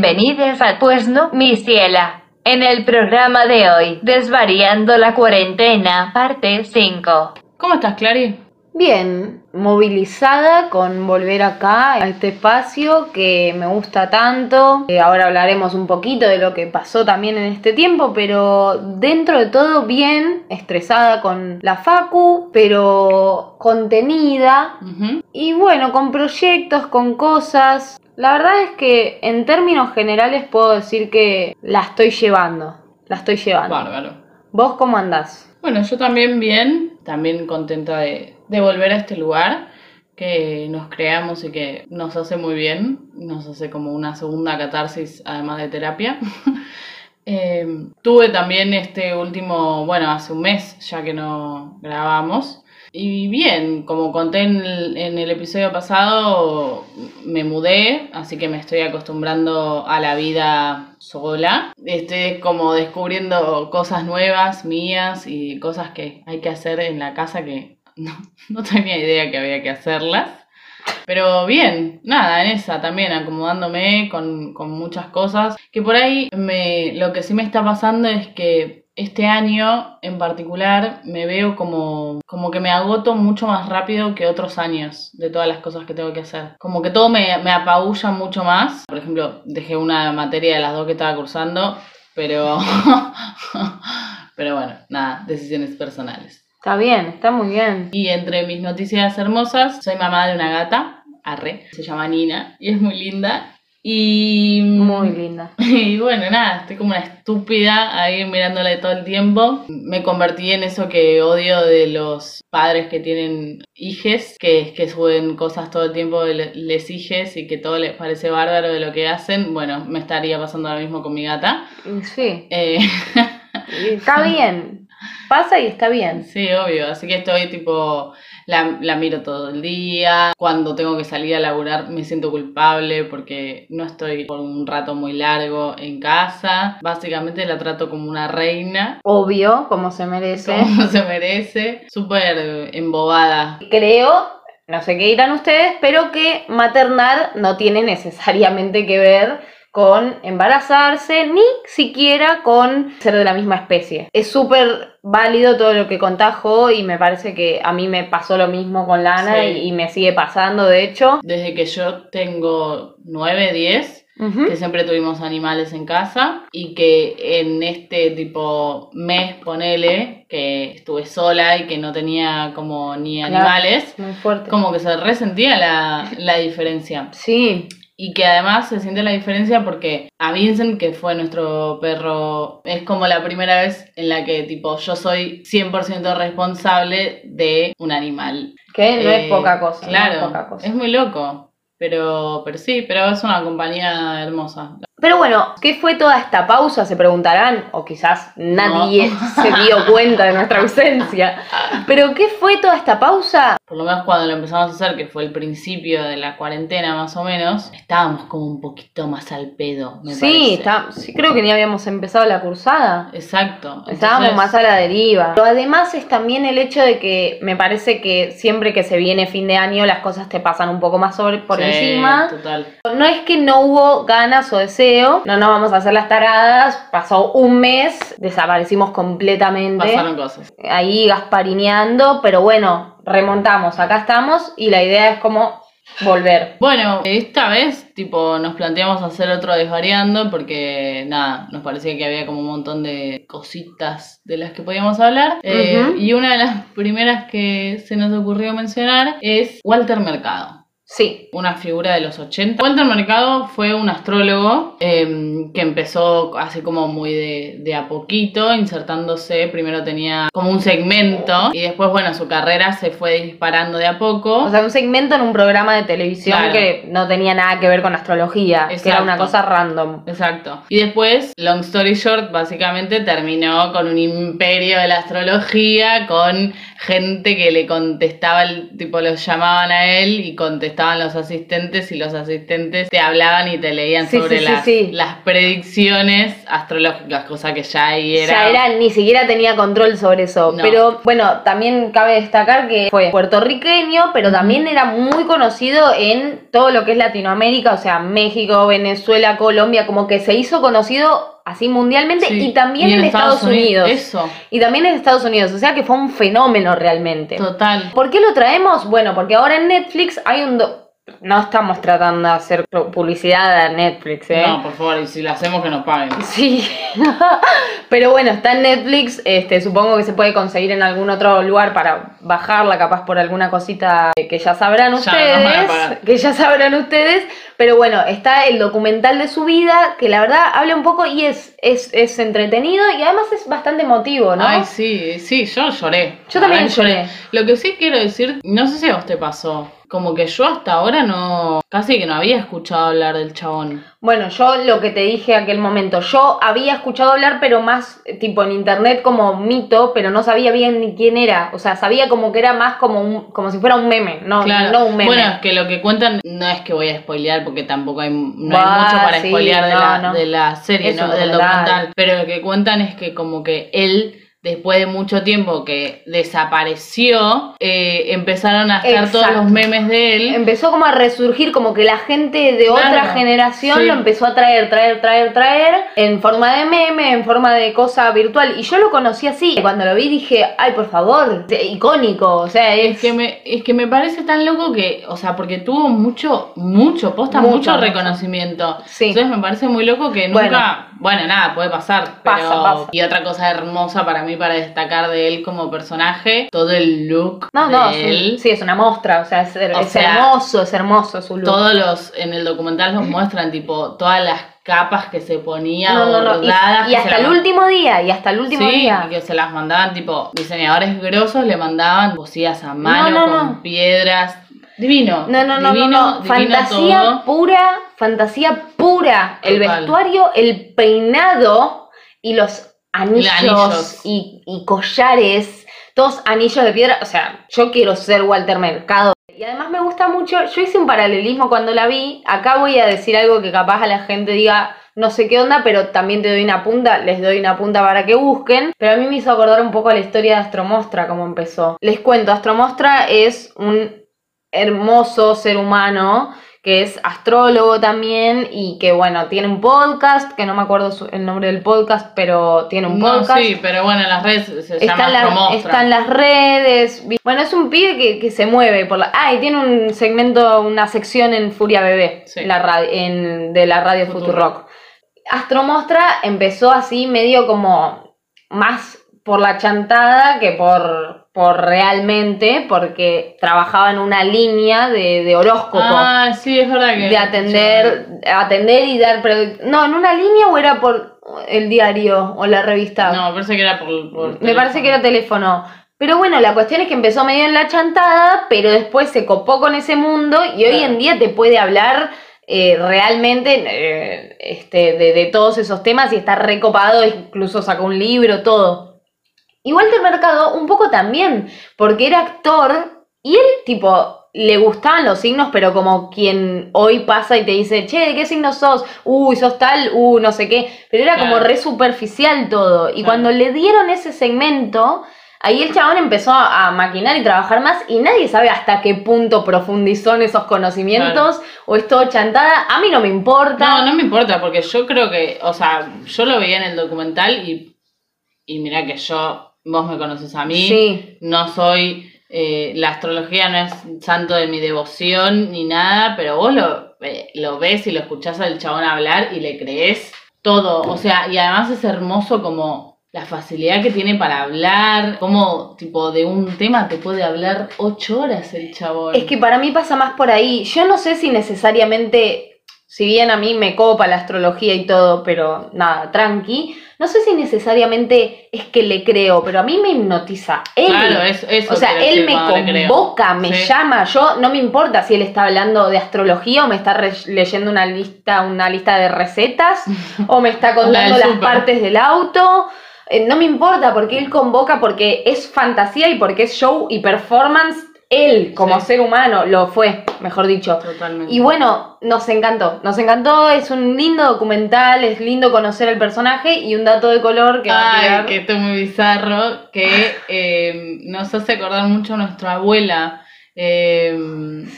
Bienvenidos al Pues no, mi ciela. En el programa de hoy, Desvariando la cuarentena, parte 5. ¿Cómo estás, Clary? Bien, movilizada con volver acá a este espacio que me gusta tanto. Eh, ahora hablaremos un poquito de lo que pasó también en este tiempo, pero dentro de todo bien, estresada con la Facu, pero contenida y bueno, con proyectos, con cosas. La verdad es que en términos generales puedo decir que la estoy llevando, la estoy llevando. Bárbaro. ¿Vos cómo andás? Bueno, yo también bien, también contenta de, de volver a este lugar que nos creamos y que nos hace muy bien, nos hace como una segunda catarsis además de terapia. Eh, tuve también este último, bueno, hace un mes ya que no grabamos. Y bien, como conté en el, episodio pasado, me mudé, así que me estoy acostumbrando a la vida sola. Estoy como descubriendo cosas nuevas mías y cosas que hay que hacer en la casa que no, no tenía idea que había que hacerlas. Pero bien, nada, en esa también, acomodándome con, con muchas cosas. Que por ahí me, lo que sí me está pasando es que este año en particular me veo como, como que me agoto mucho más rápido que otros años de todas las cosas que tengo que hacer. Como que todo me, me apabulla mucho más. Por ejemplo, dejé una materia de las dos que estaba cursando, pero... pero bueno, nada, decisiones personales. Está bien, está muy bien. Y entre mis noticias hermosas, soy mamá de una gata, arre, se llama Nina, y es muy linda. Y. Muy linda. Y bueno, nada, estoy como una estúpida ahí mirándola todo el tiempo. Me convertí en eso que odio de los padres que tienen hijes, que es que suben cosas todo el tiempo de le- les hijes y que todo les parece bárbaro de lo que hacen. Bueno, me estaría pasando lo mismo con mi gata. Sí, Eh, está bien. Pasa y está bien. Sí, obvio. Así que estoy tipo, la, la miro todo el día. Cuando tengo que salir a laburar me siento culpable porque no estoy por un rato muy largo en casa. Básicamente la trato como una reina, Obvio, como se merece. como se merece. Súper embobada. Creo, no sé qué dirán ustedes, pero que maternar no tiene necesariamente que ver con embarazarse, ni siquiera con ser de la misma especie. Es súper válido todo lo que contajo y me parece que a mí me pasó lo mismo con Lana Sí. y, y me sigue pasando, de hecho. Desde que yo tengo 9, 10, Ujú. que siempre tuvimos animales en casa y que en este tipo mes, ponele, que estuve sola y que no tenía como ni Claro. animales, Muy fuerte. como que se resentía la, la diferencia. Sí, Y que además se siente la diferencia porque a Vincent, que fue nuestro perro, es como la primera vez en la que tipo yo soy 100% responsable de un animal. que no es Eh, poca cosa. no Claro, es poca cosa. es muy loco. Pero, pero sí, pero es una compañía hermosa. Pero bueno, ¿qué fue toda esta pausa? Se preguntarán, o quizás nadie No. se dio cuenta de nuestra ausencia. Pero ¿qué fue toda esta pausa? Por lo menos cuando lo empezamos a hacer, que fue el principio de la cuarentena más o menos, estábamos como un poquito más al pedo, me Sí, está, sí, creo que ni habíamos empezado la cursada. Exacto. Estábamos más a la deriva. Pero además es también el hecho de que me parece que siempre que se viene fin de año las cosas te pasan un poco más sobre, por sí, encima. Total. No es que no hubo ganas o no nos vamos a hacer las taradas, pasó un mes, desaparecimos completamente. Pasaron cosas. ahí gasparineando, pero bueno, remontamos, acá estamos y la idea es como volver. Bueno, esta vez, tipo, nos planteamos hacer otro desvariando porque, nada, nos parecía que había como un montón de cositas de las que podíamos hablar. Eh, y una de las primeras que se nos ocurrió mencionar es Walter Mercado. Sí, una figura de los 80. Walter Mercado fue un astrólogo eh, que empezó así como muy de, de a poquito, insertándose. Primero tenía como un segmento y después, bueno, su carrera se fue disparando de a poco. o sea, un segmento en un programa de televisión Claro. que no tenía nada que ver con astrología, que era una cosa random. Exacto. Y después, long story short, básicamente terminó con un imperio de la astrología, con gente que le contestaba, el, tipo los llamaban a él y contestaba estaban los asistentes y los asistentes te hablaban y te leían Sí, sobre sí, las, sí. las predicciones astrológicas, cosa que ya ahí era... Ya era, ni siquiera tenía control sobre eso. No. Pero bueno, también cabe destacar que fue puertorriqueño, pero también era muy conocido en todo lo que es Latinoamérica, o sea, México, Venezuela, Colombia, como que se hizo conocido así mundialmente Sí. y también en Estados, Unidos. Eso, Y también en Estados Unidos, o sea que fue un fenómeno realmente. total. ¿Por qué lo traemos? Bueno, porque ahora en Netflix hay un... do- No estamos tratando de hacer publicidad a Netflix, ¿eh? No, por favor, y si lo hacemos que nos paguen. Sí, pero bueno, está en Netflix, este, supongo que se puede conseguir en algún otro lugar para bajarla, capaz por alguna cosita que ya sabrán Ya ustedes, que ya sabrán ustedes, pero bueno, está el documental de su vida, que la verdad habla un poco y es, es, es entretenido y además es bastante emotivo, ¿no? Ay, sí, sí, yo lloré. Yo también verdad lloré. Lo que sí quiero decir, no sé si a vos te pasó, como que yo hasta ahora no, casi que no había escuchado hablar del chabón. Bueno, yo lo que te dije aquel momento, yo había escuchado hablar, pero más eh, tipo en internet como mito, pero no sabía bien ni quién era. O sea, sabía como que era más como un, como si fuera un meme, no, Claro. no un meme. Bueno, es que lo que cuentan no es que voy a spoilear porque tampoco hay, no Bah, hay mucho para sí, spoilear de, no, la, no. de la serie, ¿no? del documental. Pero lo que cuentan es que como que él, después de mucho tiempo que desapareció, eh, empezaron a estar todos los memes de él. Empezó como a resurgir, como que la gente de Claro, otra generación sí. lo empezó a traer, traer, traer, traer, en forma de meme, en forma de cosa virtual. Y yo lo conocí así. Cuando lo vi dije, ay, por favor, icónico. O sea, es, Es que, me, es que me parece tan loco que, o sea, porque tuvo mucho, mucho, posta, Mucho, reconocimiento. Sí. Entonces me parece muy loco que nunca, bueno, nada, puede pasar. Pero, Pasa, pasa. Y otra cosa hermosa para mí, para destacar de él como personaje, todo el look No, de no, sí, él. sí, es una muestra, o sea, es, es sea, hermoso, es hermoso su look. Todos los, en el documental nos muestran, tipo, todas las capas que se ponía No, no, no, y, bordadas, y hasta las el último día, y hasta el último Sí, día. y que se las mandaban, tipo, diseñadores grosos le mandaban cosidas a mano, no, con piedras. Divino. No, no, no, divino, no, no. divino Fantasía todo. pura, fantasía pura. El vestuario, el peinado y los anillos, anillos. Y, y collares, todos anillos de piedra. O sea, yo quiero ser Walter Mercado. Y además me gusta mucho, yo hice un paralelismo cuando la vi. Acá voy a decir algo que capaz a la gente diga, no sé qué onda, pero también te doy una punta, les doy una punta para que busquen. Pero a mí me hizo acordar un poco la historia de Astromostra, cómo empezó. Les cuento, Astromostra es un hermoso ser humano que es astrólogo también y que bueno, tiene un podcast, que no me acuerdo su- el nombre del podcast, pero tiene un No, podcast. sí, pero bueno, en las redes se Está llama la- Astromostra. está en las redes. Bueno, es un pibe que, que se mueve por la. Ah, y tiene un segmento, una sección en Furia Bebé, Sí. la radio, en, de la radio Futurock. Futurock. Astromostra empezó así medio como más por la chantada que por, por realmente, porque trabajaba en una línea de, de horóscopo. Ah, sí, es verdad que. de atender, atender y dar produ- No, en una línea o era por el diario o la revista. No, me parece que era por. por Me parece que era teléfono. Pero bueno, la cuestión es que empezó medio en la chantada, pero después se copó con ese mundo y hoy en día te puede hablar eh, realmente eh, este, de, de todos esos temas y está recopado, incluso sacó un libro, todo. Y Walter Mercado un poco también, porque era actor y él tipo le gustaban los signos, pero como quien hoy pasa y te dice, che, ¿de qué signo sos? Uy, sos tal, uh, no sé qué. Pero era como re superficial todo. Y Claro. cuando le dieron ese segmento, ahí el chabón empezó a, maquinar y trabajar más y nadie sabe hasta qué punto profundizó en esos conocimientos o es todo chantada. A mí no me importa. No, no me importa, porque yo creo que, o sea, yo lo veía en el documental y, y mira que yo, vos me conoces a mí, Sí. no soy, eh, la astrología no es santo de mi devoción ni nada, pero vos lo, eh, lo ves y lo escuchás al chabón hablar y le crees todo, o sea, y además es hermoso como la facilidad que tiene para hablar, como tipo de un tema te puede hablar ocho horas el chabón. Es que para mí pasa más por ahí. Yo no sé si necesariamente, si bien a mí me copa la astrología y todo, pero nada, tranqui, no sé si necesariamente es que le creo, pero a mí me hipnotiza. Él, Claro, es- eso o sea, él me convoca, me Sí. llama, yo no me importa si él está hablando de astrología o me está leyendo una lista, una lista de recetas o me está contando las partes del auto. Eh, no me importa porque él convoca porque es fantasía y porque es show y performance él como Sí. ser humano lo fue, mejor dicho. Totalmente. Y bueno, nos encantó, nos encantó, es un lindo documental, es lindo conocer el personaje y un dato de color que va a Ay, que esto es muy bizarro, que eh, nos hace acordar mucho a nuestra abuela. Eh,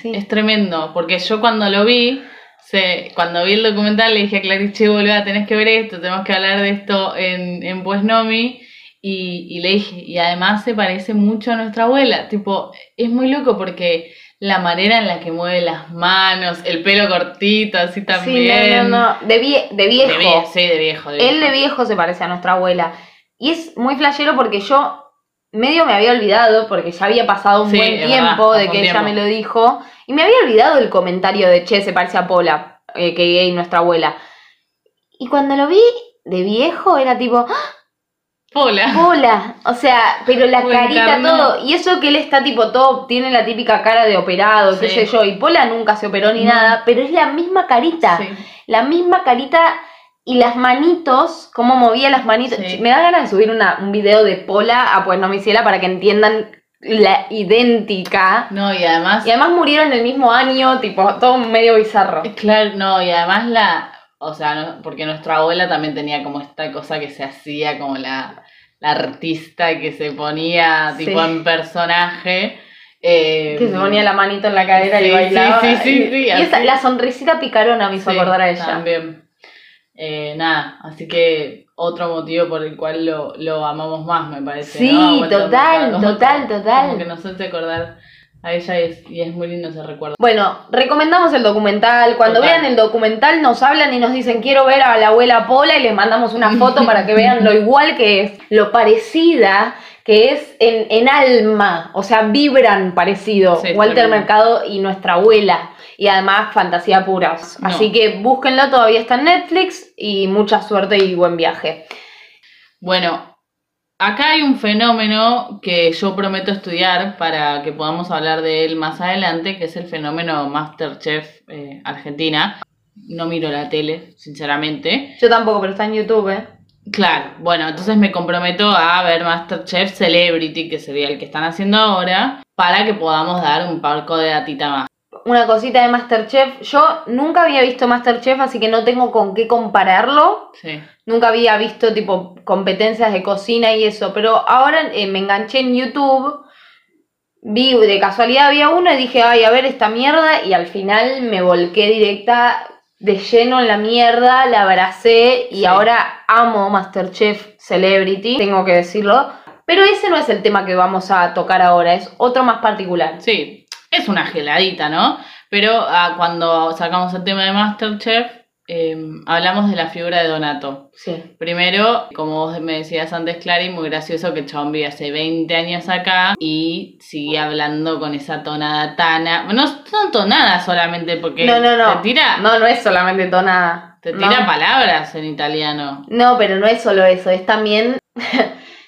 Sí. Es tremendo, porque yo cuando lo vi, se, cuando vi el documental le dije a Clarice, boluda, tenés que ver esto, tenemos que hablar de esto en, en Pues Nomi. Y, y le dije, y además se parece mucho a nuestra abuela. Tipo, es muy loco porque la manera en la que mueve las manos, el pelo cortito, así Sí, también. no, no, no, de, vie- de viejo. De vie- sí, de viejo. de viejo. Él de viejo se parece a nuestra abuela. Y es muy flashero porque yo medio me había olvidado, porque ya había pasado un Sí, buen tiempo verdad, de que un ella tiempo. me lo dijo. Y me había olvidado el comentario de Che, se parece a Pola, eh, que es nuestra abuela. Y cuando lo vi de viejo era tipo, ¡Ah, Pola. Pola. O sea, pero la carita, todo. Y eso que él está tipo todo, tiene la típica cara de operado, qué sé yo. Y Pola nunca se operó ni No. nada, pero es la misma carita Sí. la misma carita y las manitos, cómo movía las manitos. Sí. Me da ganas de subir una, un video de Pola a Pues no ciela para que entiendan la idéntica. No, y además, Y además murieron el mismo año, tipo, todo medio bizarro. claro, no, y además la, o sea, no- porque nuestra abuela también tenía como esta cosa que se hacía como la, la artista que se ponía Sí. tipo en personaje. eh, Que se ponía la manito en la cadera Sí, y bailaba. sí, sí, sí, y esa- la sonrisita picarona me hizo acordar a ella. También. Eh, nada, así que otro motivo por el cual lo, lo amamos más, me parece. Sí, total, total, total. Como que nos hace acordar a ella es, y es muy lindo ese recuerdo. Bueno, recomendamos el documental. Cuando Total. vean el documental nos hablan y nos dicen quiero ver a la abuela Pola y les mandamos una foto para que vean lo igual que es, lo parecida que es en, en alma, o sea, vibran parecido. Sí, Walter. Mercado y nuestra abuela. Y además fantasía pura. No. Así que búsquenlo, todavía está en Netflix y mucha suerte y buen viaje. Bueno, acá hay un fenómeno que yo prometo estudiar para que podamos hablar de él más adelante, que es el fenómeno Masterchef eh, Argentina. No miro la tele, sinceramente. Yo tampoco, pero está en YouTube, ¿eh? Claro, bueno, entonces me comprometo a ver Masterchef Celebrity, que sería el que están haciendo ahora, para que podamos dar un parco de datita más. Una cosita de Masterchef. Yo nunca había visto Masterchef, así que no tengo con qué compararlo. Sí. Nunca había visto tipo competencias de cocina y eso, pero ahora eh, me enganché en YouTube, vi de casualidad había uno y dije, ay, a ver esta mierda y al final me volqué directa de lleno en la mierda, la abracé y Sí. ahora amo Masterchef Celebrity, tengo que decirlo, pero ese no es el tema que vamos a tocar ahora, es otro más particular. Sí, es una geladita, ¿no? Pero ah, cuando sacamos el tema de Masterchef, eh, hablamos de la figura de Donato. Sí. Primero, como vos me decías antes, Clary, muy gracioso que el chabón vive hace 20 años acá y sigue hablando con esa tonada tana. No son tonadas solamente porque No, no, no. te tira, No, no es solamente tonada. te tira No. palabras en italiano. No, pero no es solo eso, es también.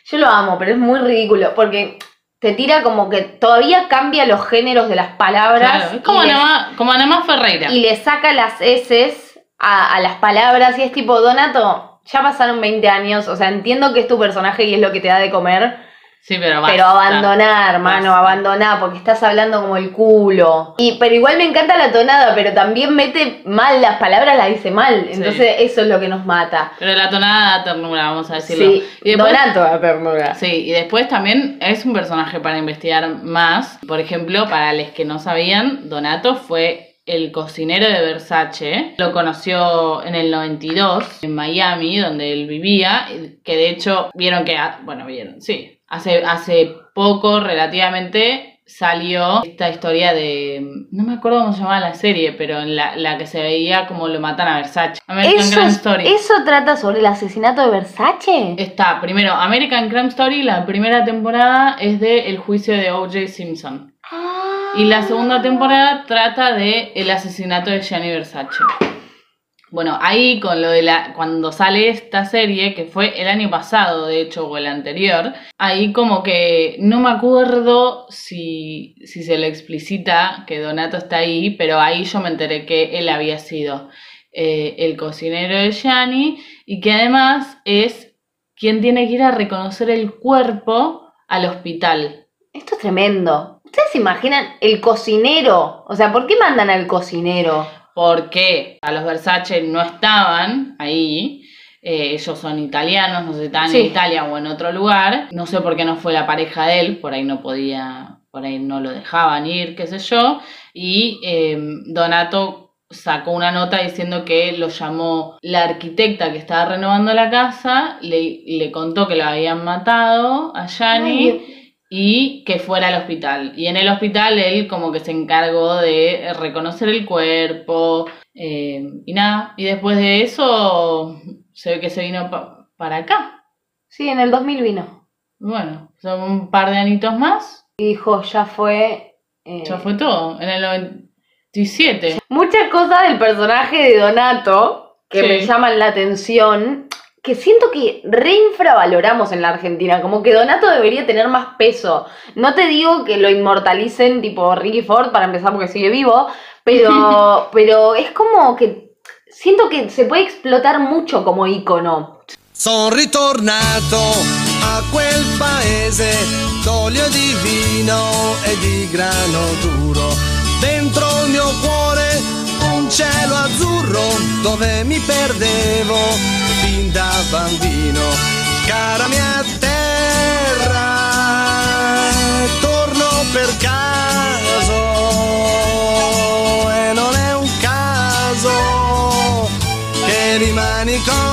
Yo lo amo, pero es muy ridículo porque te tira como que todavía cambia los géneros de las palabras Claro, es como y, le, Ana, Ma- como Ferreira. y le saca las S a, a las palabras y es tipo, Donato, ya pasaron 20 años, o sea, entiendo que es tu personaje y es lo que te da de comer, Sí, pero basta. pero abandonar, hermano, Basta. abandonar, porque estás hablando como el culo. Y, pero igual me encanta la tonada, pero también mete mal las palabras, las dice mal. Sí. Entonces eso es lo que nos mata. Pero la tonada da ternura, vamos a decirlo. Sí, Y después- Donato da ternura. Sí, y después también es un personaje para investigar más. Por ejemplo, para los que no sabían, Donato fue el cocinero de Versace. Lo conoció en el 92 en Miami, donde él vivía. Que de hecho, vieron que, ah, bueno, vieron, sí. Hace, hace poco, relativamente, salió esta historia de. No me acuerdo cómo se llamaba la serie, pero en la, la que se veía como lo matan a Versace. American Eso, Crime Story. ¿Eso trata sobre el asesinato de Versace? Está, primero, American Crime Story, la primera temporada es de El juicio de O.J. Simpson. Y la segunda temporada trata de el asesinato de Gianni Versace. Bueno, ahí con lo de la. Cuando sale esta serie, que fue el año pasado, de hecho, o el anterior, ahí como que no me acuerdo si, si se le explicita que Donato está ahí, pero ahí yo me enteré que él había sido eh, el cocinero de Gianni y que además es quien tiene que ir a reconocer el cuerpo al hospital. Esto es tremendo. ¿Ustedes se imaginan el cocinero? O sea, ¿por qué mandan al cocinero? Porque a los Versace no estaban ahí. eh, ellos son italianos, no sé estaban Sí. en Italia o en otro lugar. No sé por qué no fue la pareja de él, por ahí no podía, por ahí no lo dejaban ir, qué sé yo. Y eh, Donato sacó una nota diciendo que lo llamó la arquitecta que estaba renovando la casa, le, le contó que lo habían matado a Gianni Ay, y que fuera al hospital. Y en el hospital él como que se encargó de reconocer el cuerpo eh, y nada. Y después de eso se ve que se vino pa- para acá. Sí, en el 2000 vino. Bueno, son un par de anitos más. Y dijo, ya fue. eh, Ya fue todo. En el 97. Muchas cosas del personaje de Donato que Sí. me llaman la atención, que siento que reinfravaloramos en la Argentina, como que Donato debería tener más peso. No te digo que lo inmortalicen tipo Ricky Ford para empezar porque sigue vivo, pero, pero es como que siento que se puede explotar mucho como ícono. Sono ritornato a quel paese d'olio di vino e di grano duro. Dentro il mio cuore cielo azzurro dove mi perdevo fin da bambino. Cara mia terra, torno per caso e non è un caso che rimani con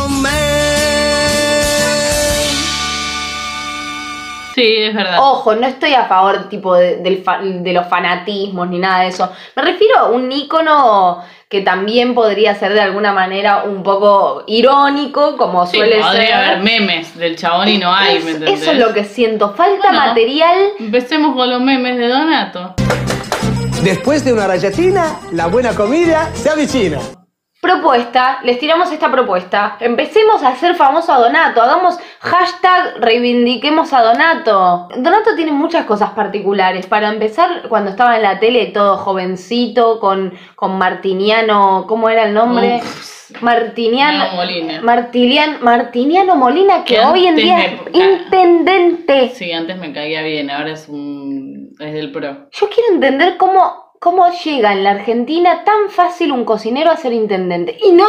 Sí, es verdad. Ojo, no estoy a favor tipo de, del fa- de los fanatismos ni nada de eso. Me refiero a un ícono que también podría ser de alguna manera un poco irónico, como Sí, suele podría ser. haber memes del chabón y no hay, Es- ¿me entendés? eso es lo que siento. Falta Bueno. material. Empecemos con los memes de Donato. Después de una rayatina, la buena comida se avecina. Propuesta, les tiramos esta propuesta. Empecemos a hacer famoso a Donato. Hagamos hashtag reivindiquemos a Donato. Donato tiene muchas cosas particulares. Para empezar, cuando estaba en la tele todo jovencito, con, con Martiniano, ¿cómo era el nombre? Uf. Martiniano. No, Molina. Martilian- Martiniano Molina, que Que hoy en día es intendente. Sí, antes me caía bien, ahora es un es del pro. Yo quiero entender cómo, cómo llega en la Argentina tan fácil un cocinero a ser intendente. Y no,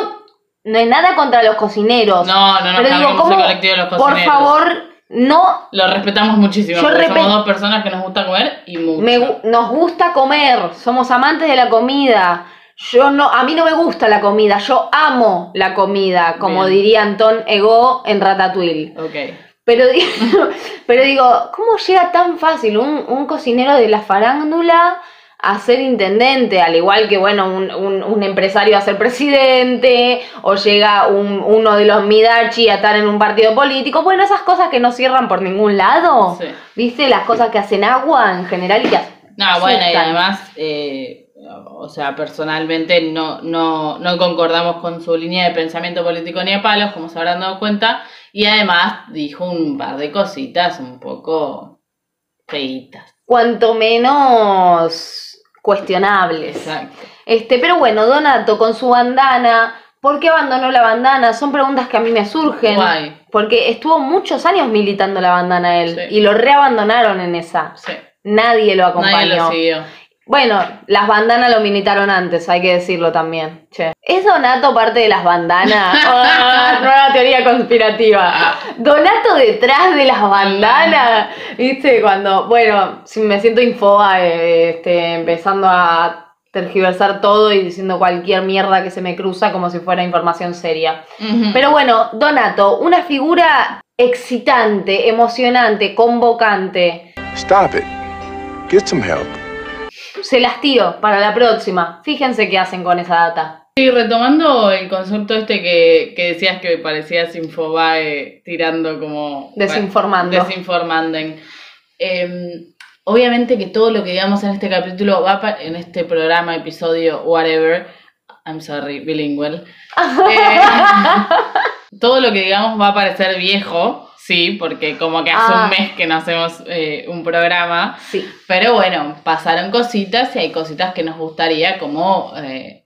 no hay nada contra los cocineros. No, no nos Pero digo, ¿cómo? colectivo de los Por cocineros. favor, no Lo respetamos muchísimo, Yo porque somos dos personas que nos gusta comer y mucho. me nos gusta comer, somos amantes de la comida. Yo no, a mí no me gusta la comida, yo amo la comida, como Bien. diría Anton Ego en Ratatouille. Ok. Pero, pero digo, ¿cómo llega tan fácil un, un cocinero de la farándula a ser intendente? Al igual que, bueno, un, un- un empresario a ser presidente, o llega un- uno de los Midachi a estar en un partido político. Bueno, esas cosas que no cierran por ningún lado. Sí. ¿Viste? Las cosas que hacen agua en general y que No, bueno, y además, eh, o sea, personalmente no, no, no concordamos con su línea de pensamiento político ni a palos, como se habrán dado cuenta, y además dijo un par de cositas un poco feitas. cuanto menos cuestionables. Exacto. Este, pero bueno, Donato con su bandana, ¿por qué abandonó la bandana? Son preguntas que a mí me surgen. Guay. Porque estuvo muchos años militando la bandana él Sí. y lo reabandonaron en esa. Sí. Nadie lo acompañó. Nadie lo siguió. Bueno, las bandanas lo militaron antes, hay que decirlo también. Che. ¿Es Donato parte de las bandanas? Ah, nueva teoría conspirativa. Donato detrás de las bandanas. ¿Viste? Cuando, bueno, si me siento infoba, eh, este, empezando a tergiversar todo y diciendo cualquier mierda que se me cruza como si fuera información seria. Pero bueno, Donato, una figura excitante, emocionante, convocante. Stop it. Get some help. Se las tiro para la próxima. Fíjense qué hacen con esa data. Sí, retomando el concepto este que, que decías que parecías Infobae tirando como... Desinformando. Desinformando. Em, obviamente que todo lo que digamos en este capítulo, va pa- en este programa, episodio, whatever, I'm sorry, bilingual, eh, todo lo que digamos va a parecer viejo, sí, porque como que hace Ah. un mes que no hacemos eh, un programa, Sí. pero bueno, pasaron cositas y hay cositas que nos gustaría como eh,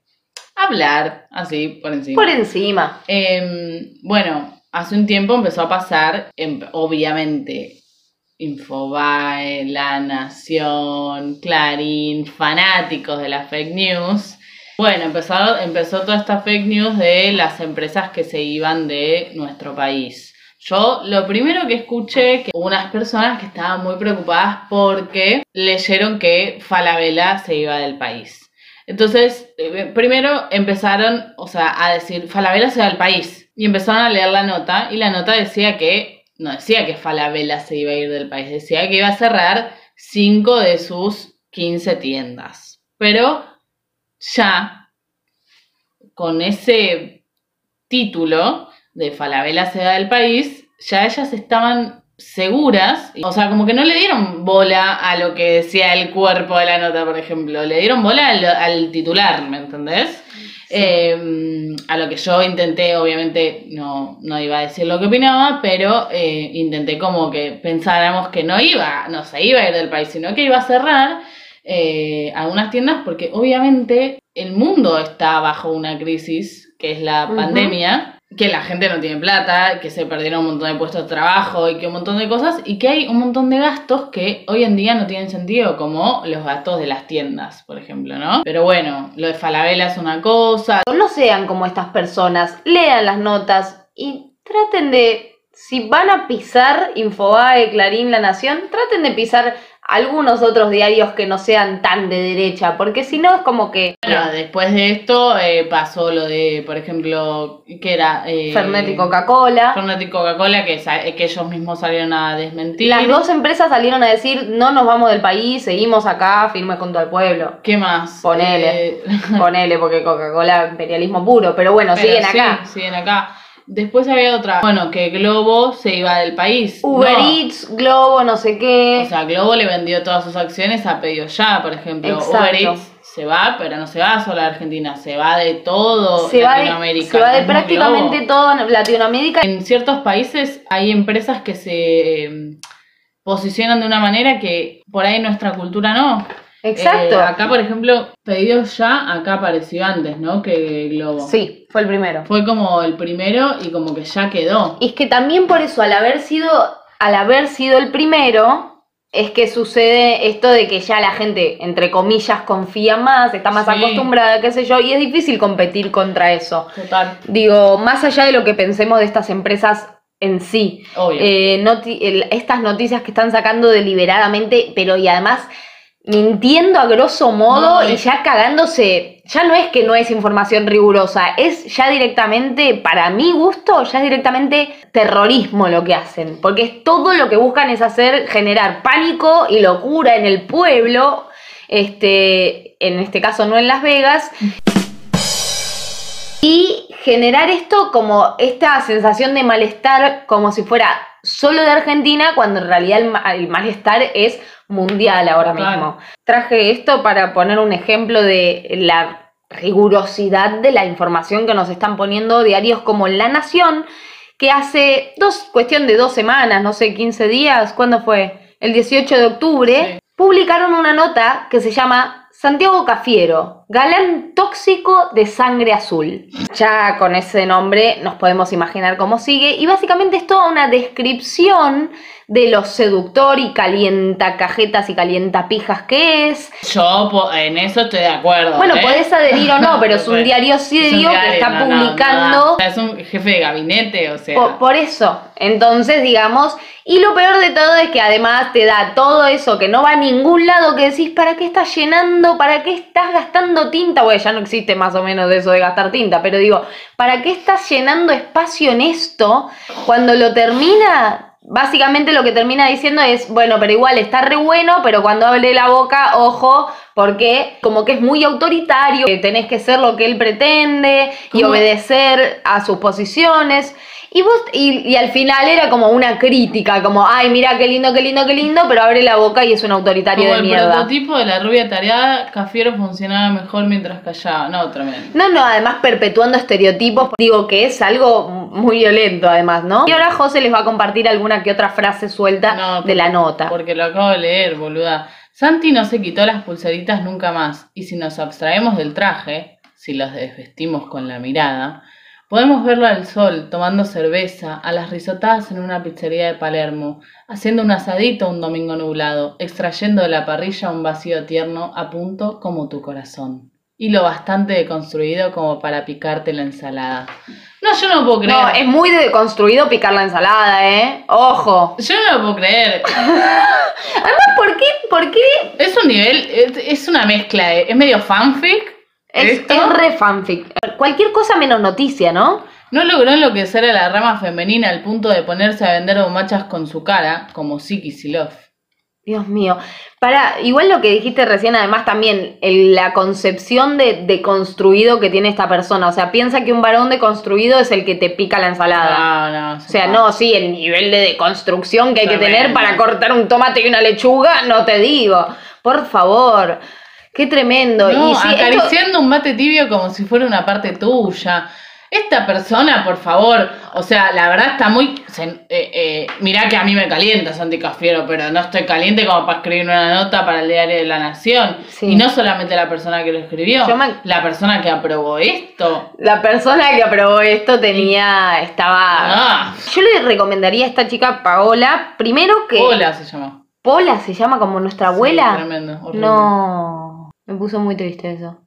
hablar así por encima. Por encima. Em, bueno, hace un tiempo empezó a pasar, em, obviamente, Infobae, La Nación, Clarín, fanáticos de las fake news. Bueno, empezó, empezó toda esta fake news de las empresas que se iban de nuestro país. Yo lo primero que escuché que unas personas que estaban muy preocupadas porque leyeron que Falabella se iba del país. Entonces, eh, primero empezaron, o sea, a decir Falabella se va del país y empezaron a leer la nota y la nota decía que no decía que Falabella se iba a ir del país, decía que iba a cerrar 5 de sus 15 tiendas. Pero ya con ese título de Falabella se va del país, ya ellas estaban seguras, o sea, como que no le dieron bola a lo que decía el cuerpo de la nota, por ejemplo, le dieron bola al, al titular, ¿me entendés? Eh, a lo que yo intenté, obviamente no, no iba a decir lo que opinaba, pero eh, intenté como que pensáramos que no iba, no se iba a ir del país, sino que iba a cerrar eh, algunas tiendas porque obviamente el mundo está bajo una crisis, que es la pandemia, que la gente no tiene plata, que se perdieron un montón de puestos de trabajo y que un montón de cosas, y que hay un montón de gastos que hoy en día no tienen sentido, como los gastos de las tiendas, por ejemplo, ¿no? Pero bueno, lo de Falabella es una cosa, No sean como estas personas, lean las notas y traten de, si van a pisar Infobae, Clarín, La Nación, traten de pisar algunos otros diarios que no sean tan de derecha, porque si no es como que... Bueno, después de esto eh, pasó lo de, por ejemplo, que era... Eh, Fernet y Coca-Cola. Fernet y Coca-Cola, que, sa- que ellos mismos salieron a desmentir. Las dos empresas salieron a decir, no nos vamos del país, seguimos acá, firmes junto al pueblo. ¿Qué más? Ponele. Eh, Ponele, porque Coca-Cola, imperialismo puro, pero bueno, pero siguen sí, acá. siguen acá. Después había otra, bueno, que Globo se iba del país. Uber No, Eats, Globo, no sé qué. O sea, Globo le vendió todas sus acciones a Pedido Ya, por ejemplo. Exacto. Uber Eats se va, pero no se va solo a Argentina, se va de todo se va de, Latinoamérica. se va de prácticamente Globo. todo en Latinoamérica. En ciertos países hay empresas que se eh, posicionan de una manera que por ahí nuestra cultura no. Exacto. Eh, acá, por ejemplo, Pedido Ya, acá apareció antes, ¿no? Que Globo. Sí, fue el primero. Fue como el primero y como que ya quedó. Y es que también por eso, al haber sido, al haber sido el primero, es que sucede esto de que ya la gente, entre comillas, confía más, está más Sí. acostumbrada, qué sé yo, y es difícil competir contra eso. Total. Digo, más allá de lo que pensemos de estas empresas en sí, Obvio. eh, noti- el- estas noticias que están sacando deliberadamente, pero y además mintiendo a grosso modo No, y ya cagándose, ya no es que no es información rigurosa, es ya directamente, para mi gusto, ya es directamente terrorismo lo que hacen, porque es todo lo que buscan es hacer, generar pánico y locura en el pueblo, este, en este caso no en Las Vegas, y generar esto como esta sensación de malestar como si fuera solo de Argentina cuando en realidad el, ma- el malestar es mundial ahora mismo. Traje esto para poner un ejemplo de la rigurosidad de la información que nos están poniendo diarios como La Nación, que hace dos, cuestión de dos semanas, no sé, 15 días, ¿cuándo fue? El 18 de octubre, Sí. publicaron una nota que se llama Santiago Cafiero, galán tóxico de sangre azul. Ya con ese nombre nos podemos imaginar cómo sigue y básicamente es toda una descripción de lo seductor y calienta cajetas y calienta pijas que es. Yo en eso estoy de acuerdo. Bueno, ¿eh? podés adherir o no, pero es un Bueno, diario serio que está no, no, no publicando da. O sea, es un jefe de gabinete, o sea. por, por eso, entonces, digamos, y lo peor de todo es que además te da todo eso que no va a ningún lado, que decís, ¿para qué estás llenando? ¿Para qué estás gastando tinta? Bueno, ya no existe más o menos de eso de gastar tinta, pero digo, ¿para qué estás llenando espacio en esto cuando lo termina? Básicamente lo que termina diciendo es, bueno, pero igual está re bueno, pero cuando hable la boca, ojo, porque como que es muy autoritario, que tenés que ser lo que él pretende y ¿Cómo? obedecer a sus posiciones. Y, vos, y, y al final era como una crítica, como, ay, mira qué lindo, qué lindo, qué lindo, pero abre la boca y es un autoritario Como de el mierda. prototipo de la rubia tareada, Cafiero funcionaba mejor mientras callaba. No, tremendo. No, no, además perpetuando estereotipos, digo que es algo muy violento además, ¿no? Y ahora José les va a compartir alguna que otra frase suelta No, de la nota. Porque lo acabo de leer, boluda. Santi no se quitó las pulseritas nunca más. Y si nos abstraemos del traje, si los desvestimos con la mirada, Podemos verlo al sol, tomando cerveza, a las risotadas en una pizzería de Palermo, haciendo un asadito un domingo nublado, extrayendo de la parrilla un vacío tierno a punto como tu corazón. Y lo bastante deconstruido como para picarte la ensalada. No, yo no lo puedo creer. No, es muy deconstruido picar la ensalada, ¿eh? Ojo. Yo no lo puedo creer. Además, ¿por qué? ¿Por qué? Es un nivel, es, es una mezcla, eh. es medio fanfic. Es, esto. es re fanfic. Cualquier cosa menos noticia, ¿no? No logró enloquecer a la rama femenina al punto de ponerse a vender bombachas con su cara, como Siki Silov. Dios mío. Para, igual lo que dijiste recién, además también el- la concepción de deconstruido que tiene esta persona. O sea, piensa que un varón deconstruido es el que te pica la ensalada. No, no. O sea, no, sí, el nivel de deconstrucción que hay que tener para cortar un tomate y una lechuga, no te digo. Por favor. Qué tremendo. No, y sí, esto- acariciando un mate tibio como si fuera una parte tuya. Esta persona, por favor, o sea, la verdad está muy... se- eh, eh, mirá que a mí me calienta Santi Cafiero, pero no estoy caliente como para escribir una nota para el diario de la Nación. Sí. Y no solamente la persona que lo escribió, me- la persona que aprobó esto. La persona que aprobó esto tenía, estaba... Ah, Yo le recomendaría a esta chica Paola, primero que... hola se llamó. Pola se llama como nuestra abuela. Sí, tremendo, horrible. no, me puso muy triste eso.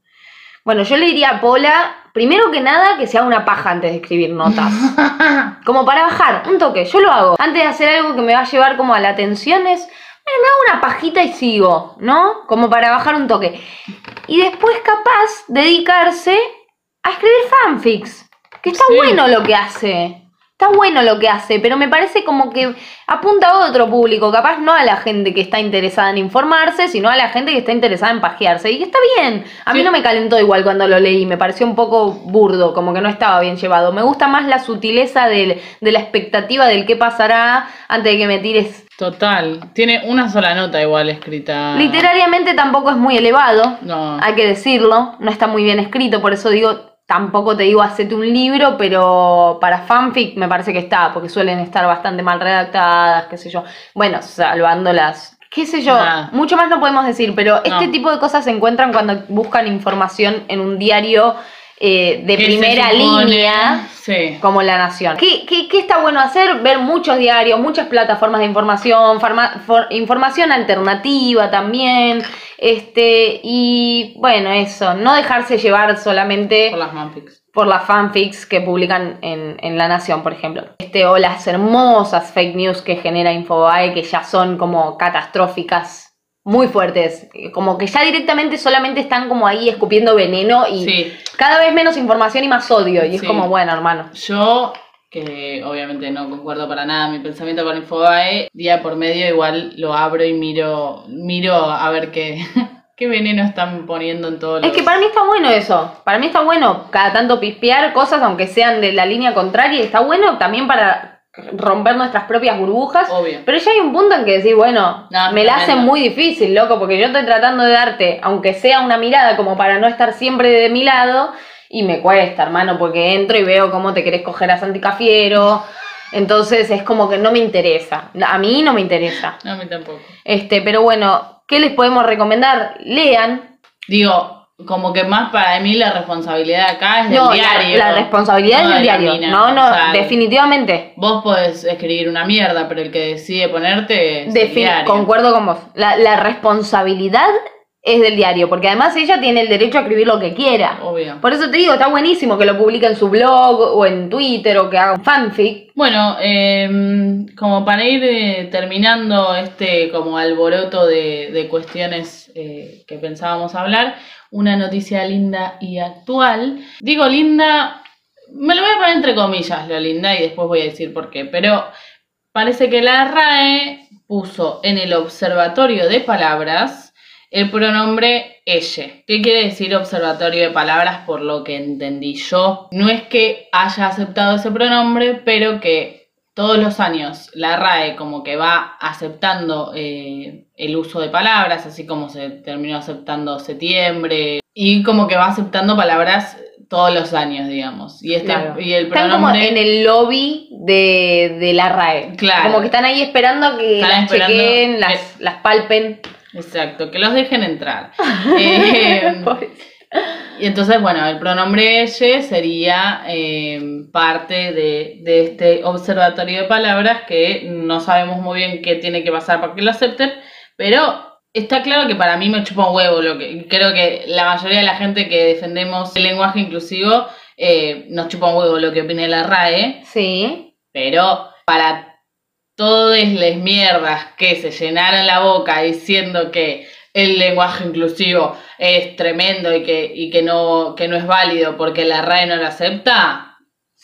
Bueno, yo le diría a Pola, primero que nada, que se haga una paja antes de escribir notas. como para bajar, un toque, yo lo hago. Antes de hacer algo que me va a llevar como a la atención es, bueno, me hago una pajita y sigo, ¿no? Como para bajar un toque. Y después capaz dedicarse a escribir fanfics. Que está Sí. bueno lo que hace. Está bueno lo que hace, pero me parece como que apunta a otro público, capaz no a la gente que está interesada en informarse, sino a la gente que está interesada en pajearse. Y está bien. A mí Sí. no me calentó igual cuando lo leí, me pareció un poco burdo, como que no estaba bien llevado. Me gusta más la sutileza del- de la expectativa del qué pasará antes de que me tires. Total, tiene una sola nota igual escrita. Literariamente tampoco es muy elevado, No. hay que decirlo, no está muy bien escrito, por eso digo, tampoco te digo hacete un libro, pero para fanfic me parece que está, porque suelen estar bastante mal redactadas, qué sé yo. Bueno, salvando las, qué sé yo, Nada. mucho más no podemos decir, pero este No. tipo de cosas se encuentran cuando buscan información en un diario eh, de primera línea Sí. como La Nación. ¿Qué, qué, qué está bueno hacer? Ver muchos diarios, muchas plataformas de información, farma- for- información alternativa también. Este, y bueno, eso, no dejarse llevar solamente Por las manfics. por las fanfics que publican en, en La Nación, por ejemplo. Este, o las hermosas fake news que genera Infobae, que ya son como catastróficas, muy fuertes. Como que ya directamente solamente están como ahí escupiendo veneno y Sí. cada vez menos información y más odio. Y es como, bueno, hermano. Yo, que obviamente no concuerdo para nada mi pensamiento con Infobae, día por medio igual lo abro y miro, miro a ver qué, qué veneno están poniendo en todos los... Es que para mí está bueno eso. Para mí está bueno cada tanto pispear cosas, aunque sean de la línea contraria. Está bueno también para romper nuestras propias burbujas. Obvio. Pero ya hay un punto en que decir, bueno, No, me la hace tremendo. muy difícil, loco, porque yo estoy tratando de darte, aunque sea una mirada, como para no estar siempre de mi lado. Y me cuesta, hermano, porque entro y veo cómo te querés coger a Santi Cafiero. Entonces es como que no me interesa. A mí no me interesa. No, a mí tampoco. Este, pero bueno, ¿qué les podemos recomendar? Lean, Digo, como que más para mí la responsabilidad acá es del No, diario. La, responsabilidad no es del diario. mina. No, no, O sea, definitivamente. Vos podés escribir una mierda, pero el que decide ponerte es el diario. concuerdo con vos. La, la responsabilidad es del diario, porque además ella tiene el derecho a escribir lo que quiera. Obvio. Por eso te digo, está buenísimo que lo publique en su blog o en Twitter o que haga un fanfic. Bueno, eh, como para ir eh, terminando este como alboroto de, de cuestiones eh, que pensábamos hablar, una noticia linda y actual. Digo linda, me lo voy a poner entre comillas lo linda y después voy a decir por qué, pero parece que la RAE puso en el observatorio de palabras el pronombre ella. ¿Qué quiere decir observatorio de palabras por lo que entendí yo? No es que haya aceptado ese pronombre, pero que todos los años la RAE como que va aceptando eh, el uso de palabras, así como se terminó aceptando septiembre, y como que va aceptando palabras todos los años, digamos. Y, este, Claro. y el Están como pronombre... en el lobby de, de la RAE. Claro. Como que están ahí esperando a que Están las esperando que- las, las palpen. Exacto, que los dejen entrar. Eh, Y entonces, bueno, el pronombre elle sería eh, parte de, de este observatorio de palabras que no sabemos muy bien qué tiene que pasar para que lo acepten, pero está claro que para mí me chupa un huevo. Lo que, creo que la mayoría de la gente que defendemos el lenguaje inclusivo eh, nos chupa un huevo lo que opine la RAE, Sí. pero para todas las mierdas que se llenaron la boca diciendo que el lenguaje inclusivo es tremendo y que, y que, no, que no es válido porque la RAE no lo acepta,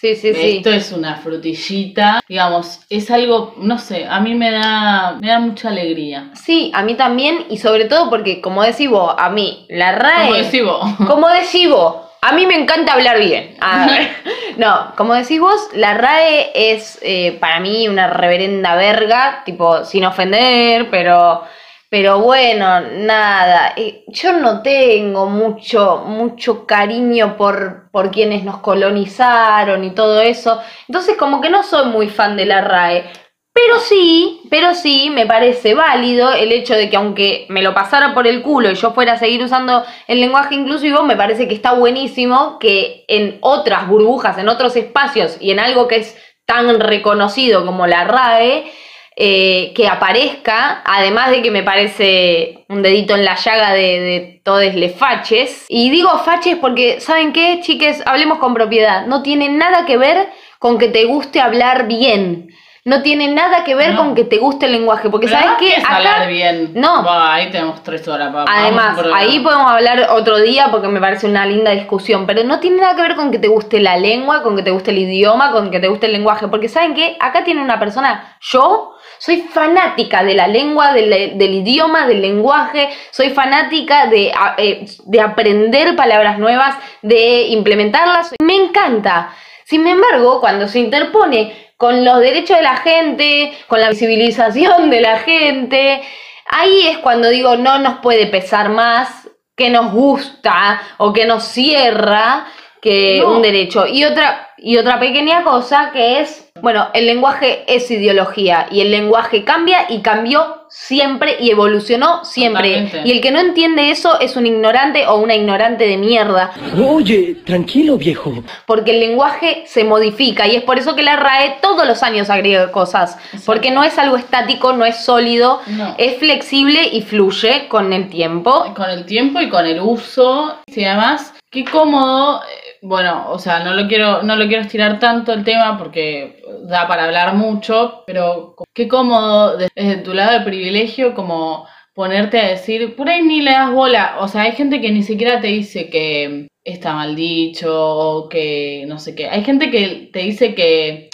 Sí, sí, sí. esto es una frutillita. Digamos, es algo, no sé, a mí me da, me da mucha alegría. Sí, a mí también, y sobre todo porque, como decís vos, a mí, la RAE. Como decís vos. Como decís vos, a mí me encanta hablar bien. A ver, no, como decís vos, la RAE es eh, para mí una reverenda verga, tipo, sin ofender, pero. Pero bueno, nada. eh, Yo no tengo mucho, mucho cariño por, por quienes nos colonizaron y todo eso. Entonces, como que no soy muy fan de la RAE. Pero sí, pero sí, me parece válido el hecho de que aunque me lo pasara por el culo y yo fuera a seguir usando el lenguaje inclusivo, me parece que está buenísimo que en otras burbujas, en otros espacios y en algo que es tan reconocido como la RAE, eh, que aparezca, además de que me parece un dedito en la llaga de, de todos les faches. Y digo faches porque, ¿saben qué, chiques? Hablemos con propiedad. No tiene nada que ver con que te guste hablar bien. No tiene nada que ver No. con que te guste el lenguaje. Porque, Pero ¿sabes que es hablar bien. No. Ahí tenemos tres horas para Además, ahí podemos hablar otro día porque me parece una linda discusión, pero no tiene nada que ver con que te guste la lengua, con que te guste el idioma, con que te guste el lenguaje, porque ¿saben qué? Acá tiene una persona, yo soy fanática de la lengua, del, del idioma, del lenguaje, soy fanática de, eh, de aprender palabras nuevas, de implementarlas, me encanta. Sin embargo, cuando se interpone con los derechos de la gente, con la visibilización de la gente, ahí es cuando digo no nos puede pesar más que nos gusta o que nos cierra que No. un derecho. Y otra, y otra pequeña cosa que es, bueno, el lenguaje es ideología y el lenguaje cambia y cambió siempre y evolucionó siempre. Totalmente. Y el que no entiende eso es un ignorante o una ignorante de mierda Oye, tranquilo, viejo. porque el lenguaje se modifica y es por eso que la RAE todos los años agrega cosas, porque no es algo estático, no es sólido, No. es flexible y fluye con el tiempo. con el tiempo y con el uso. Y además, qué cómodo. Bueno, o sea, no lo quiero, no lo quiero estirar tanto el tema porque da para hablar mucho, pero qué cómodo de- desde tu lado de privilegio como ponerte a decir, por ahí ni le das bola. O sea, hay gente que ni siquiera te dice que está mal dicho o que no sé qué. Hay gente que te dice que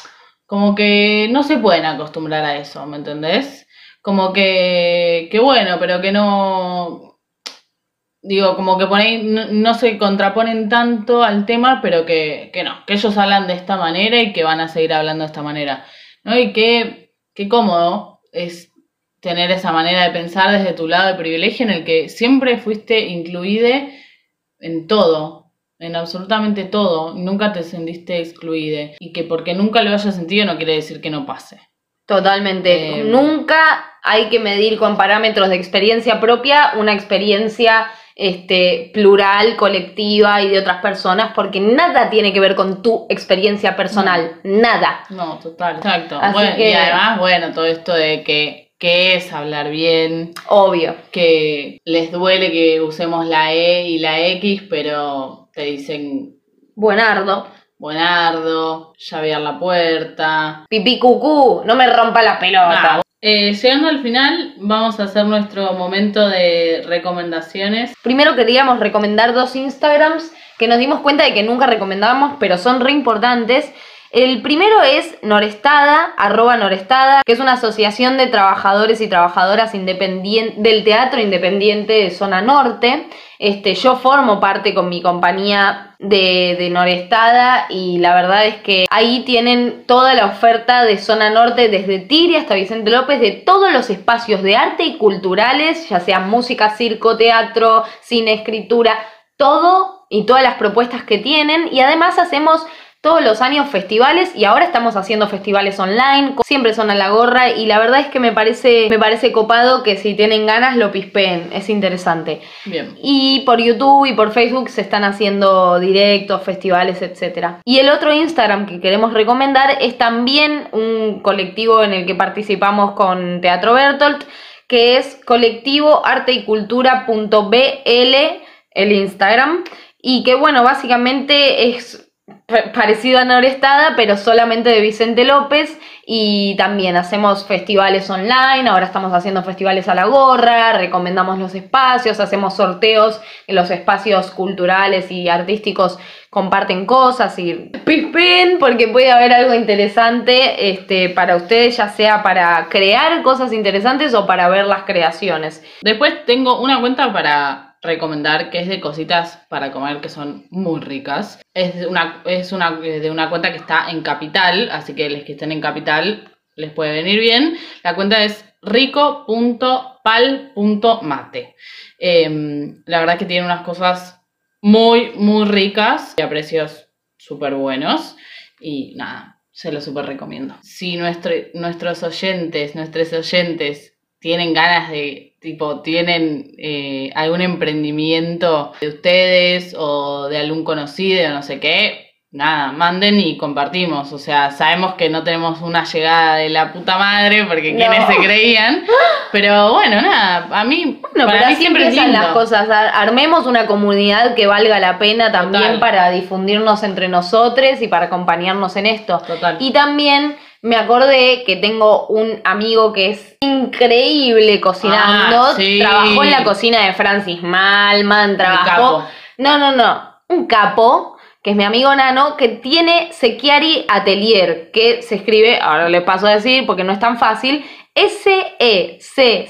como que no se pueden acostumbrar a eso, ¿me entendés? Como que, que bueno, pero que no, digo, como que por ahí no, no se contraponen tanto al tema, pero que, que no, que ellos hablan de esta manera y que van a seguir hablando de esta manera, ¿no? Y que, qué cómodo es tener esa manera de pensar desde tu lado de privilegio en el que siempre fuiste incluide en todo, en absolutamente todo, nunca te sentiste excluide y que porque nunca lo hayas sentido no quiere decir que no pase. Totalmente. Eh, Nunca hay que medir con parámetros de experiencia propia una experiencia este, plural, colectiva y de otras personas, porque nada tiene que ver con tu experiencia personal. Nada. No, total. Exacto. Así Bueno, que- Y además, bueno, todo esto de que, que es hablar bien, Obvio. que les duele que usemos la E y la X, pero te dicen Buenardo. buenardo, llavear la puerta. Pipí cucú. No me rompa la pelota. Eh, llegando al final, vamos a hacer nuestro momento de recomendaciones. Primero queríamos recomendar dos Instagrams que nos dimos cuenta de que nunca recomendábamos, pero son re importantes. El primero es Norestada, arroba Norestada, que es una asociación de trabajadores y trabajadoras del teatro independiente de zona norte. Este, yo formo parte con mi compañía de, de Norestada y la verdad es que ahí tienen toda la oferta de zona norte, desde Tiri hasta Vicente López, de todos los espacios de arte y culturales, ya sea música, circo, teatro, cine, escritura, todo y todas las propuestas que tienen y además hacemos todos los años festivales y ahora estamos haciendo festivales online, siempre son a la gorra y la verdad es que me parece, me parece copado que si tienen ganas lo pispeen, es interesante. Bien. Y por YouTube y por Facebook se están haciendo directos, festivales, etc. Y el otro Instagram que queremos recomendar es también un colectivo en el que participamos con Teatro Bertolt, que es colectivo arte y cultura.bl, el Instagram, y que bueno, básicamente es parecido a Norestada, pero solamente de Vicente López. Y también hacemos festivales online, ahora estamos haciendo festivales a la gorra, recomendamos los espacios, hacemos sorteos en los espacios culturales y artísticos comparten cosas y pispen porque puede haber algo interesante este, para ustedes, ya sea para crear cosas interesantes o para ver las creaciones. Después tengo una cuenta para recomendar que es de cositas para comer que son muy ricas. Es una, es una, de una cuenta que está en Capital, así que los que estén en Capital les puede venir bien. La cuenta es rico.pal.mate. Em, la verdad que tiene unas cosas muy, muy ricas y a precios súper buenos. Y nada, se lo súper recomiendo. Si nuestros oyentes, nuestros oyentes tienen ganas de, tipo, tienen eh, algún emprendimiento de ustedes o de algún conocido, no sé qué, nada, manden y compartimos. O sea, sabemos que no tenemos una llegada de la puta madre porque quienes se creían. Pero bueno, nada, a mí, no, para pero mí siempre empiezan las cosas. Armemos una comunidad que valga la pena también Total. para difundirnos entre nosotros y para acompañarnos en esto. Total. Y también me acordé que tengo un amigo que es increíble cocinando. Ah, sí. Trabajó en la cocina de Francis Malman, trabajó. No, no, no. Un capo, que es mi amigo Nano, que tiene Sechiari Atelier, que se escribe, ahora le paso a decir porque no es tan fácil, S-E-C-C-H-I-A-R-I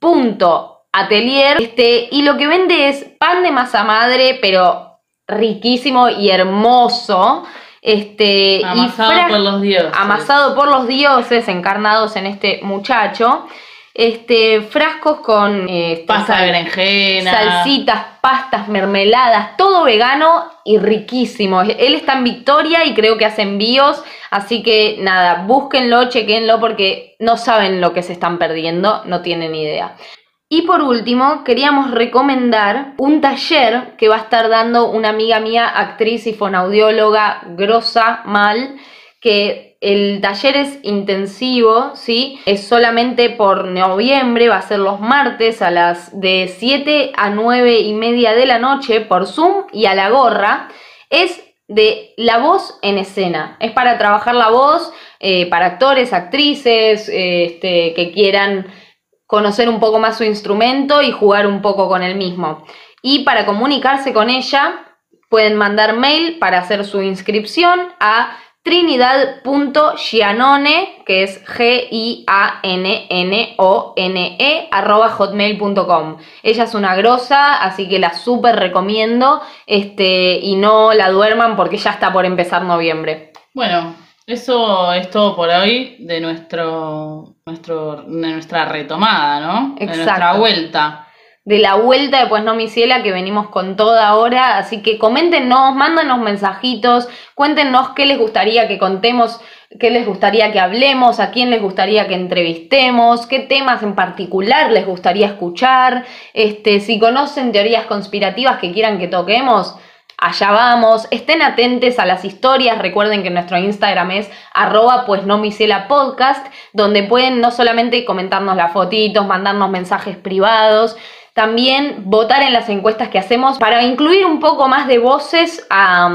punto Atelier. Este, y lo que vende es pan de masa madre, pero riquísimo y hermoso. Este, Amasado por los dioses. Amasado por los dioses encarnados en este muchacho. Este, frascos con este, Pasta de berenjena. salsitas, pastas, mermeladas, todo vegano y riquísimo. Él está en Victoria y creo que hace envíos, así que nada, búsquenlo, chequenlo porque no saben lo que se están perdiendo, no tienen idea. Y por último, queríamos recomendar un taller que va a estar dando una amiga mía, actriz y fonaudióloga grosa mal, que el taller es intensivo, ¿sí? Es solamente por noviembre, va a ser los martes a las de 7 a 9 y media de la noche por Zoom y a la gorra. Es de la voz en escena. Es para trabajar la voz eh, para actores, actrices, eh, este, que quieran conocer un poco más su instrumento y jugar un poco con el mismo. Y para comunicarse con ella, pueden mandar mail para hacer su inscripción a trinidad.gianone, que es G-I-A-N-N-O-N-E, arroba hotmail.com. Ella es una grosa, así que la súper recomiendo, este, y no la duerman porque ya está por empezar noviembre. Bueno, eso es todo por hoy de nuestro, nuestro de nuestra retomada, ¿no? De nuestra Exacto. vuelta. de la vuelta de Pues No Mi Ciela que venimos con toda ahora. Así que coméntenos, mándanos mensajitos, cuéntenos qué les gustaría que contemos, qué les gustaría que hablemos, a quién les gustaría que entrevistemos, qué temas en particular les gustaría escuchar. Este, si conocen teorías conspirativas que quieran que toquemos. Allá vamos, estén atentos a las historias, recuerden que nuestro Instagram es arroba pues no podcast, donde pueden no solamente comentarnos las fotitos, mandarnos mensajes privados, también votar en las encuestas que hacemos para incluir un poco más de voces a,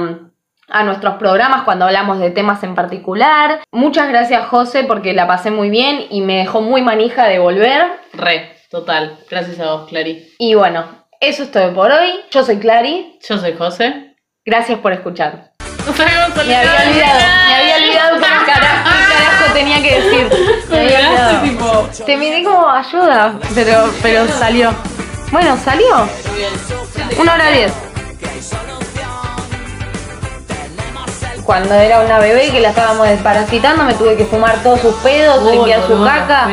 a nuestros programas cuando hablamos de temas en particular. Muchas gracias José porque la pasé muy bien y me dejó muy manija de volver. Re, total. Gracias a vos, Clary. Y bueno, eso es todo por hoy. Yo soy Clary, Yo soy José. gracias por escuchar. Nos Me había olvidado, me había olvidado qué cara- qué carajo tenía que decir. Me había tipo. Te miré como ayuda, pero, pero salió. Bueno, salió. Una hora diez. Cuando era una bebé que la estábamos desparasitando, me tuve que fumar todos sus pedos, limpiar su caca.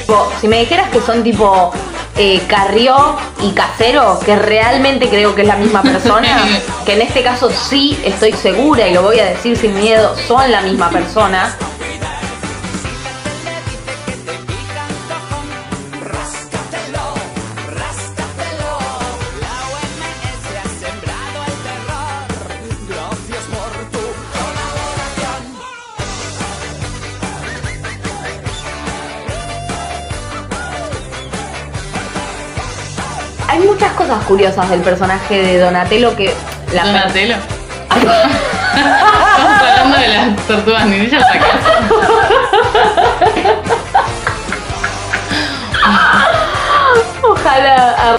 Tipo, si me dijeras que son tipo eh, Carrió y Casero, que realmente creo que es la misma persona, que en este caso sí estoy segura y lo voy a decir sin miedo, son la misma persona. Cosas curiosas del personaje de Donatello que la Donatello. Estamos hablando de las tortugas ninja acá. Ojalá. ah.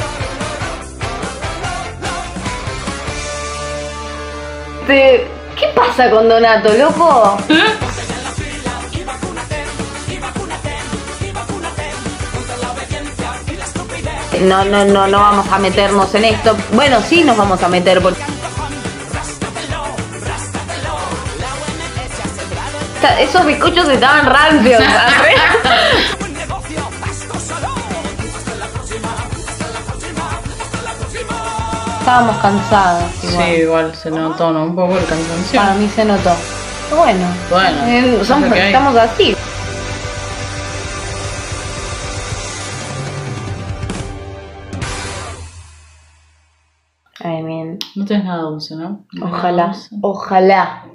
Te- ¿Qué pasa con Donato, loco? No, no, no, no vamos a meternos en esto. Bueno, sí nos vamos a meter porque... Esos bizcochos estaban rancios. Estábamos cansadas. Igual. Sí, igual se notó, ¿no? Un poco el cansancio. Para mí se notó. Bueno, Bueno, eh, somos- estamos así. Tenés nada dulce, ¿no? ojalá, dulce. ojalá.